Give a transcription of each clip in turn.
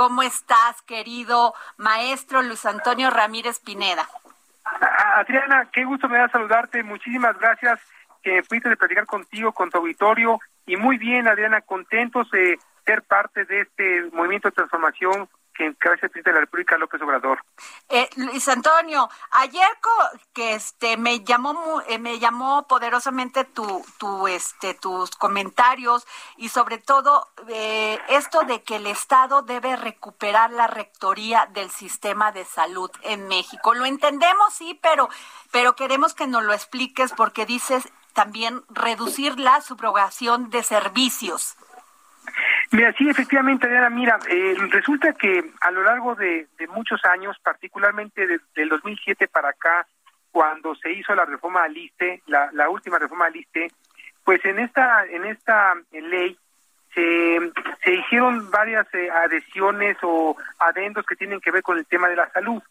¿Cómo estás, querido maestro Luis Antonio Ramírez Pineda? Adriana, qué gusto me da saludarte. Muchísimas gracias que me pudiste platicar contigo, con tu auditorio. Y muy bien, Adriana, contentos de ser parte de este movimiento de transformación que encabeza el presidente de la República, López Obrador. Eh, Luis Antonio, ayer que este me llamó eh, me llamó poderosamente tu, tu este tus comentarios y sobre todo eh, esto de que el Estado debe recuperar la rectoría del sistema de salud en México. Lo entendemos sí, pero pero queremos que nos lo expliques porque dices también reducir la subrogación de servicios. Mira, sí, efectivamente, Adriana, mira, eh, resulta que a lo largo de, muchos años, particularmente desde el 2007 para acá, cuando se hizo la reforma al ISTE, la, última reforma al ISTE, pues en esta, en esta ley se, se hicieron varias eh, adhesiones o adendos que tienen que ver con el tema de la salud,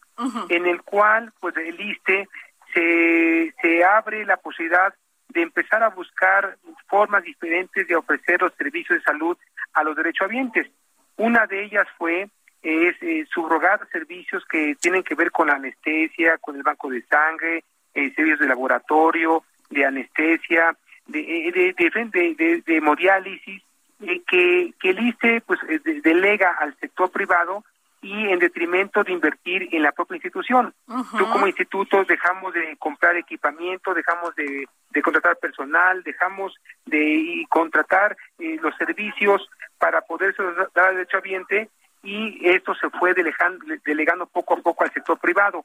en el cual, pues el ISTE se, se abre la posibilidad de empezar a buscar formas diferentes de ofrecer los servicios de salud a los derechohabientes. Una de ellas fue es eh, subrogar servicios que tienen que ver con la anestesia, con el banco de sangre, eh, servicios de laboratorio, de anestesia, de, eh, de, de, de, de hemodiálisis, eh, que, que el ISTE pues, delega al sector privado y en detrimento de invertir en la propia institución. Tú como instituto dejamos de comprar equipamiento, dejamos de, de contratar personal, dejamos de contratar eh, los servicios para poder dar al derecho ambiente y esto se fue delegando, delegando poco a poco al sector privado.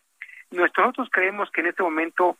Nosotros creemos que en este momento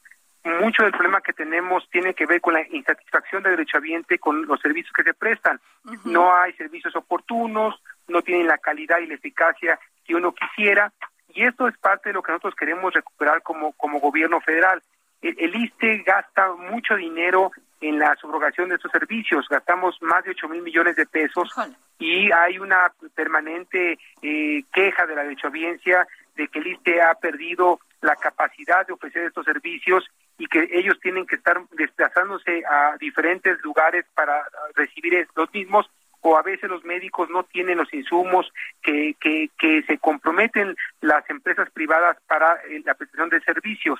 mucho del problema que tenemos tiene que ver con la insatisfacción del derechohabiente con los servicios que se prestan. No hay servicios oportunos, no tienen la calidad y la eficacia que uno quisiera, y esto es parte de lo que nosotros queremos recuperar como, como gobierno federal. El, ISTE gasta mucho dinero en la subrogación de estos servicios, gastamos más de 8 mil millones de pesos y hay una permanente eh, queja de la derechohabiencia de que el ISTE ha perdido la capacidad de ofrecer estos servicios y que ellos tienen que estar desplazándose a diferentes lugares para recibir los mismos o a veces los médicos no tienen los insumos que, que, que se comprometen las empresas privadas para eh, la prestación de servicios.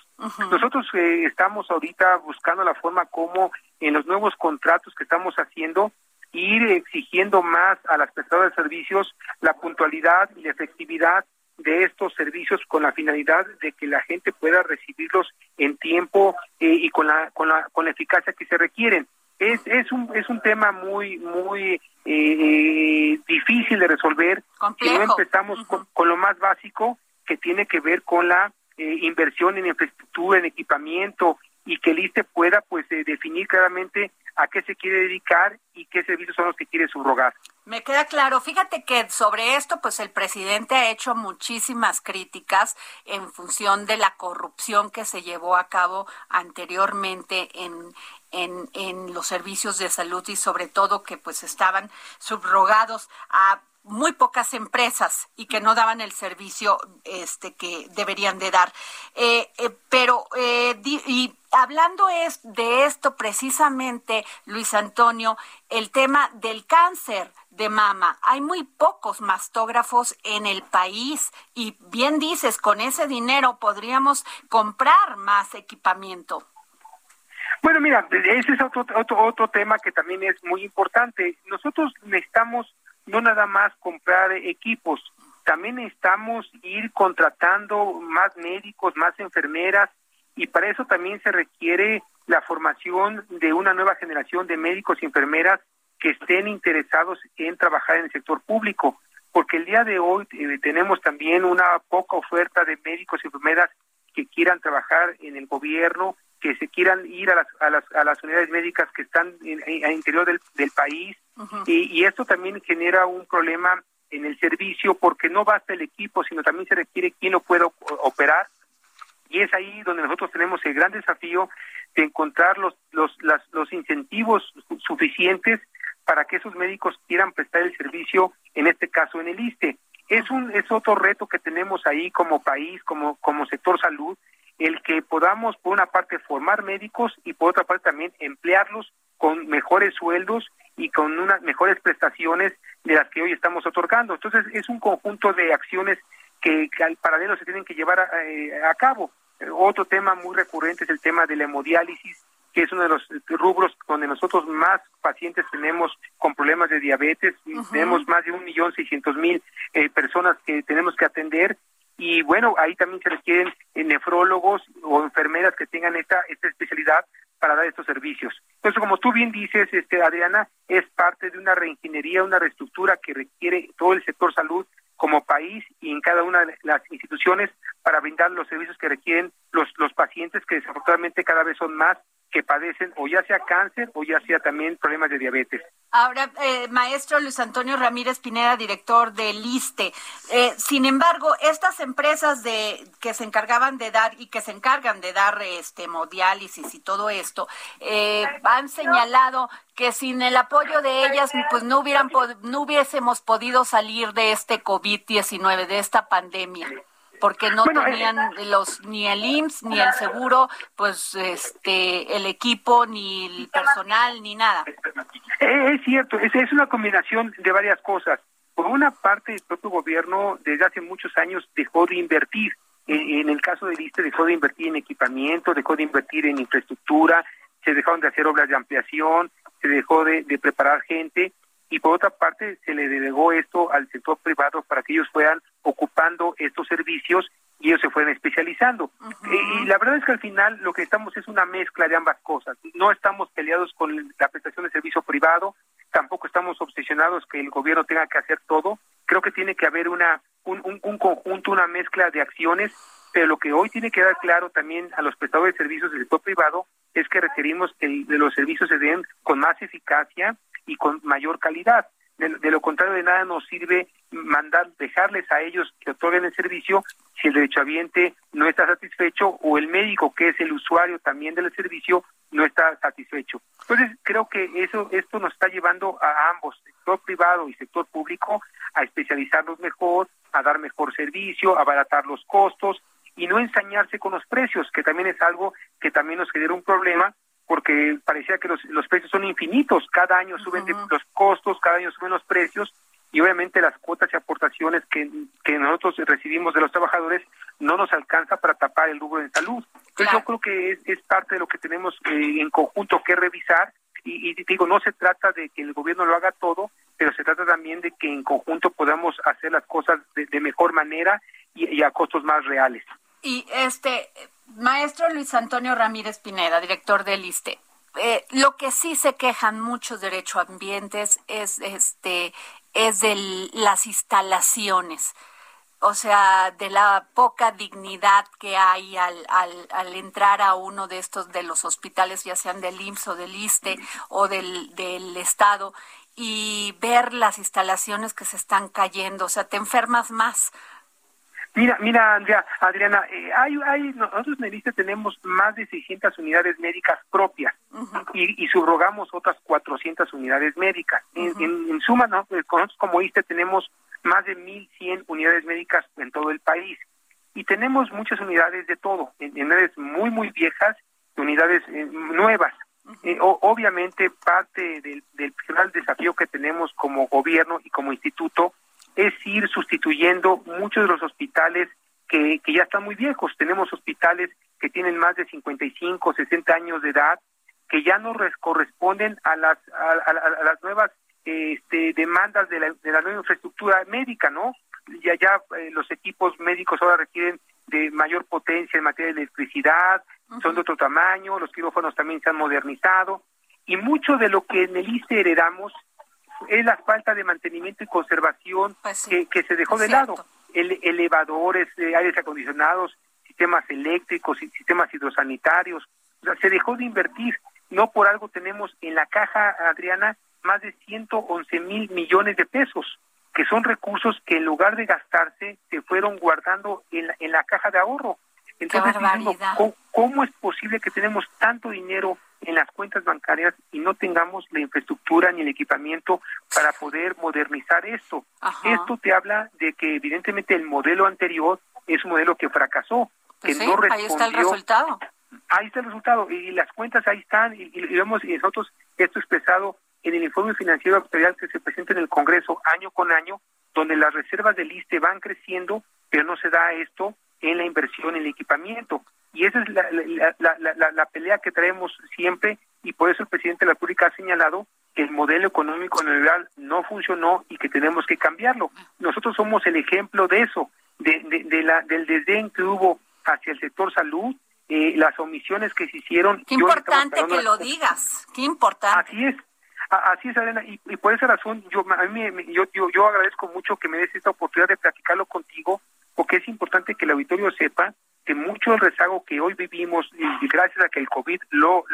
Nosotros eh, estamos ahorita buscando la forma como en los nuevos contratos que estamos haciendo ir exigiendo más a las prestadoras de servicios la puntualidad y la efectividad de estos servicios con la finalidad de que la gente pueda recibirlos en tiempo eh, y con la, con la con la eficacia que se requieren es es un es un tema muy muy eh, difícil de resolver si no empezamos con, lo más básico que tiene que ver con la eh, inversión en infraestructura en equipamiento y que el ISTE pueda pues eh, definir claramente a qué se quiere dedicar y qué servicios son los que quiere subrogar. Me queda claro. Fíjate que sobre esto, pues el presidente ha hecho muchísimas críticas en función de la corrupción que se llevó a cabo anteriormente en, en, en los servicios de salud y sobre todo que pues estaban subrogados a muy pocas empresas y que no daban el servicio este que deberían de dar. Eh, eh, pero eh, y hablando es de esto precisamente, Luis Antonio, el tema del cáncer de mama. Hay muy pocos mastógrafos en el país y bien dices, con ese dinero podríamos comprar más equipamiento. Bueno, mira, ese es otro, otro, otro tema que también es muy importante. Nosotros necesitamos no nada más comprar equipos, también necesitamos ir contratando más médicos, más enfermeras, y para eso también se requiere la formación de una nueva generación de médicos y enfermeras que estén interesados en trabajar en el sector público, porque el día de hoy eh, tenemos también una poca oferta de médicos y enfermeras que quieran trabajar en el gobierno, que se quieran ir a las, a las, a las unidades médicas que están en, el interior del, del país, y, y esto también genera un problema en el servicio porque no basta el equipo, sino también se requiere quien lo pueda operar. Y es ahí donde nosotros tenemos el gran desafío de encontrar los, los, las, los incentivos suficientes para que esos médicos quieran prestar el servicio, en este caso en el ISTE. Es, un, es otro reto que tenemos ahí como país, como, como sector salud, el que podamos, por una parte, formar médicos y por otra parte también emplearlos con mejores sueldos y con unas mejores prestaciones de las que hoy estamos otorgando. Entonces, es un conjunto de acciones que, al paralelo se tienen que llevar a, eh, a cabo. Otro tema muy recurrente es el tema de la hemodiálisis, que es uno de los rubros donde nosotros más pacientes tenemos con problemas de diabetes. Tenemos más de un millón seiscientos mil eh, personas que tenemos que atender. Y bueno, ahí también se requieren eh, nefrólogos o enfermeras que tengan esta, esta especialidad para dar estos servicios. Entonces, como tú bien dices, este Adriana, es parte de una reingeniería, una reestructura que requiere todo el sector salud como país y en cada una de las instituciones para brindar los servicios que requieren los, los pacientes que desafortunadamente cada vez son más que padecen o ya sea cáncer o ya sea también problemas de diabetes. Ahora, eh, maestro Luis Antonio Ramírez Pineda, director del ISTE. Eh, sin embargo, estas empresas de que se encargaban de dar y que se encargan de dar este hemodiálisis y todo esto, eh, han señalado que sin el apoyo de ellas, pues no hubieran no hubiésemos podido salir de este COVID-19, de esta pandemia porque no tenían eh, los ni el IMSS ni el seguro, pues este el equipo ni el personal ni nada. Eh, es cierto, es, es una combinación de varias cosas. Por una parte, el propio gobierno desde hace muchos años dejó de invertir. En, el caso del ISTE dejó de invertir en equipamiento, dejó de invertir en infraestructura, se dejaron de hacer obras de ampliación, se dejó de, de preparar gente y por otra parte se le delegó esto al sector privado para que ellos fueran ocupando estos servicios y ellos se fueran especializando. y, la verdad es que al final lo que estamos es una mezcla de ambas cosas. No estamos peleados con la prestación de servicio privado, tampoco estamos obsesionados que el gobierno tenga que hacer todo. Creo que tiene que haber una un, un, conjunto, una mezcla de acciones, pero lo que hoy tiene que dar claro también a los prestadores de servicios del sector privado es que requerimos que los servicios se den con más eficacia, y con mayor calidad. De, lo contrario, de nada nos sirve mandar, dejarles a ellos que otorguen el servicio si el derechohabiente no está satisfecho o el médico, que es el usuario también del servicio, no está satisfecho. Entonces, creo que eso esto nos está llevando a ambos, sector privado y sector público, a especializarnos mejor, a dar mejor servicio, a abaratar los costos y no ensañarse con los precios, que también es algo que también nos genera un problema porque parecía que los, los precios son infinitos, cada año suben los costos, cada año suben los precios y obviamente las cuotas y aportaciones que, que nosotros recibimos de los trabajadores no nos alcanza para tapar el rubro de salud. Entonces yo creo que es, es, parte de lo que tenemos eh, en conjunto que revisar y, y, digo, no se trata de que el gobierno lo haga todo, pero se trata también de que en conjunto podamos hacer las cosas de, de mejor manera y, y a costos más reales. Y este, Maestro Luis Antonio Ramírez Pineda, director del ISTE. Eh, lo que sí se quejan muchos derechoambientes es este es de las instalaciones o sea, de la poca dignidad que hay al, al, al, entrar a uno de estos, de los hospitales, ya sean del IMSS o del ISTE o del, del Estado, y ver las instalaciones que se están cayendo, o sea, te enfermas más Mira, mira, Andrea, Adriana, eh, hay, hay, nosotros en el ISTE tenemos más de 600 unidades médicas propias y, y, subrogamos otras 400 unidades médicas. en, suma, ¿no? Eh, nosotros como ISTE tenemos más de 1.100 unidades médicas en todo el país y tenemos muchas unidades de todo, unidades muy, muy viejas, unidades eh, nuevas. obviamente, parte del, del principal desafío que tenemos como gobierno y como instituto es ir sustituyendo muchos de los hospitales que, que ya están muy viejos. Tenemos hospitales que tienen más de 55, 60 años de edad, que ya no corresponden a las, a, las nuevas este, demandas de la, de la nueva infraestructura médica, ¿no? Ya, ya eh, los equipos médicos ahora requieren de mayor potencia en materia de electricidad, son de otro tamaño, los quirófanos también se han modernizado, y mucho de lo que en el ICE heredamos es la falta de mantenimiento y conservación pues que, se dejó de lado. El, elevadores, eh, aires acondicionados, sistemas eléctricos, sistemas hidrosanitarios. O sea, se dejó de invertir. No por algo tenemos en la caja, Adriana, más de 111 mil millones de pesos, que son recursos que en lugar de gastarse se fueron guardando en la, en la caja de ahorro. Entonces, ¿cómo, es posible que tenemos tanto dinero en las cuentas bancarias y no tengamos la infraestructura ni el equipamiento para poder modernizar esto? Esto te habla de que evidentemente el modelo anterior es un modelo que fracasó, pues que no respondió. Ahí está el resultado. Ahí está el resultado y las cuentas ahí están y, y vemos y nosotros esto expresado en el informe financiero que se presenta en el Congreso año con año, donde las reservas del ISTE van creciendo, pero no se da esto en la inversión en el equipamiento. Y esa es la, la, la, pelea que traemos siempre y por eso el presidente de la República ha señalado que el modelo económico neoliberal no funcionó y que tenemos que cambiarlo. Nosotros somos el ejemplo de eso, de, de, la, del desdén que hubo hacia el sector salud, eh, las omisiones que se hicieron. Qué importante que lo digas, qué importante. Así es, así es, Adela, y, por esa razón yo, a mí, yo, yo, yo agradezco mucho que me des esta oportunidad de platicarlo contigo porque es importante que el auditorio sepa que mucho del rezago que hoy vivimos, y gracias a que el COVID lo,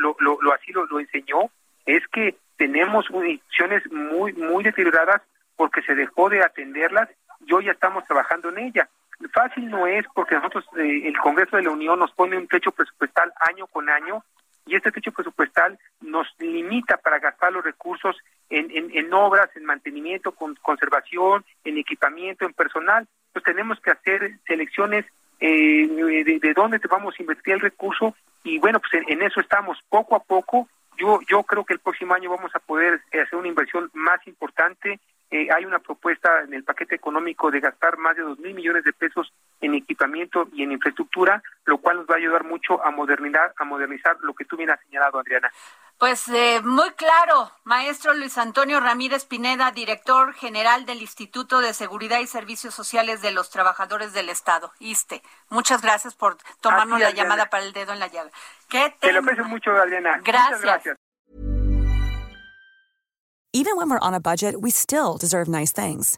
así lo, enseñó, es que tenemos instituciones muy, muy deterioradas porque se dejó de atenderlas y hoy ya estamos trabajando en ella. Fácil no es porque nosotros, eh, el Congreso de la Unión nos pone un techo presupuestal año con año y este techo presupuestal nos limita para gastar los recursos en, en, obras, en mantenimiento, con conservación, en equipamiento, en personal pues tenemos que hacer selecciones eh, de, de, dónde te vamos a invertir el recurso y bueno, pues en, eso estamos poco a poco. Yo, yo creo que el próximo año vamos a poder hacer una inversión más importante. Eh, hay una propuesta en el paquete económico de gastar más de dos mil millones de pesos en equipamiento y en infraestructura, lo cual nos va a ayudar mucho a modernizar, a modernizar lo que tú bien has señalado, Adriana. Pues eh, muy claro, maestro Luis Antonio Ramírez Pineda, director general del Instituto de Seguridad y Servicios Sociales de los Trabajadores del Estado, ISTE. Muchas gracias por tomarnos la llamada para el dedo en la llave. ¿Qué Te lo aprecio mucho, Adriana. Gracias. gracias. Even when we're on a budget, we still deserve nice things.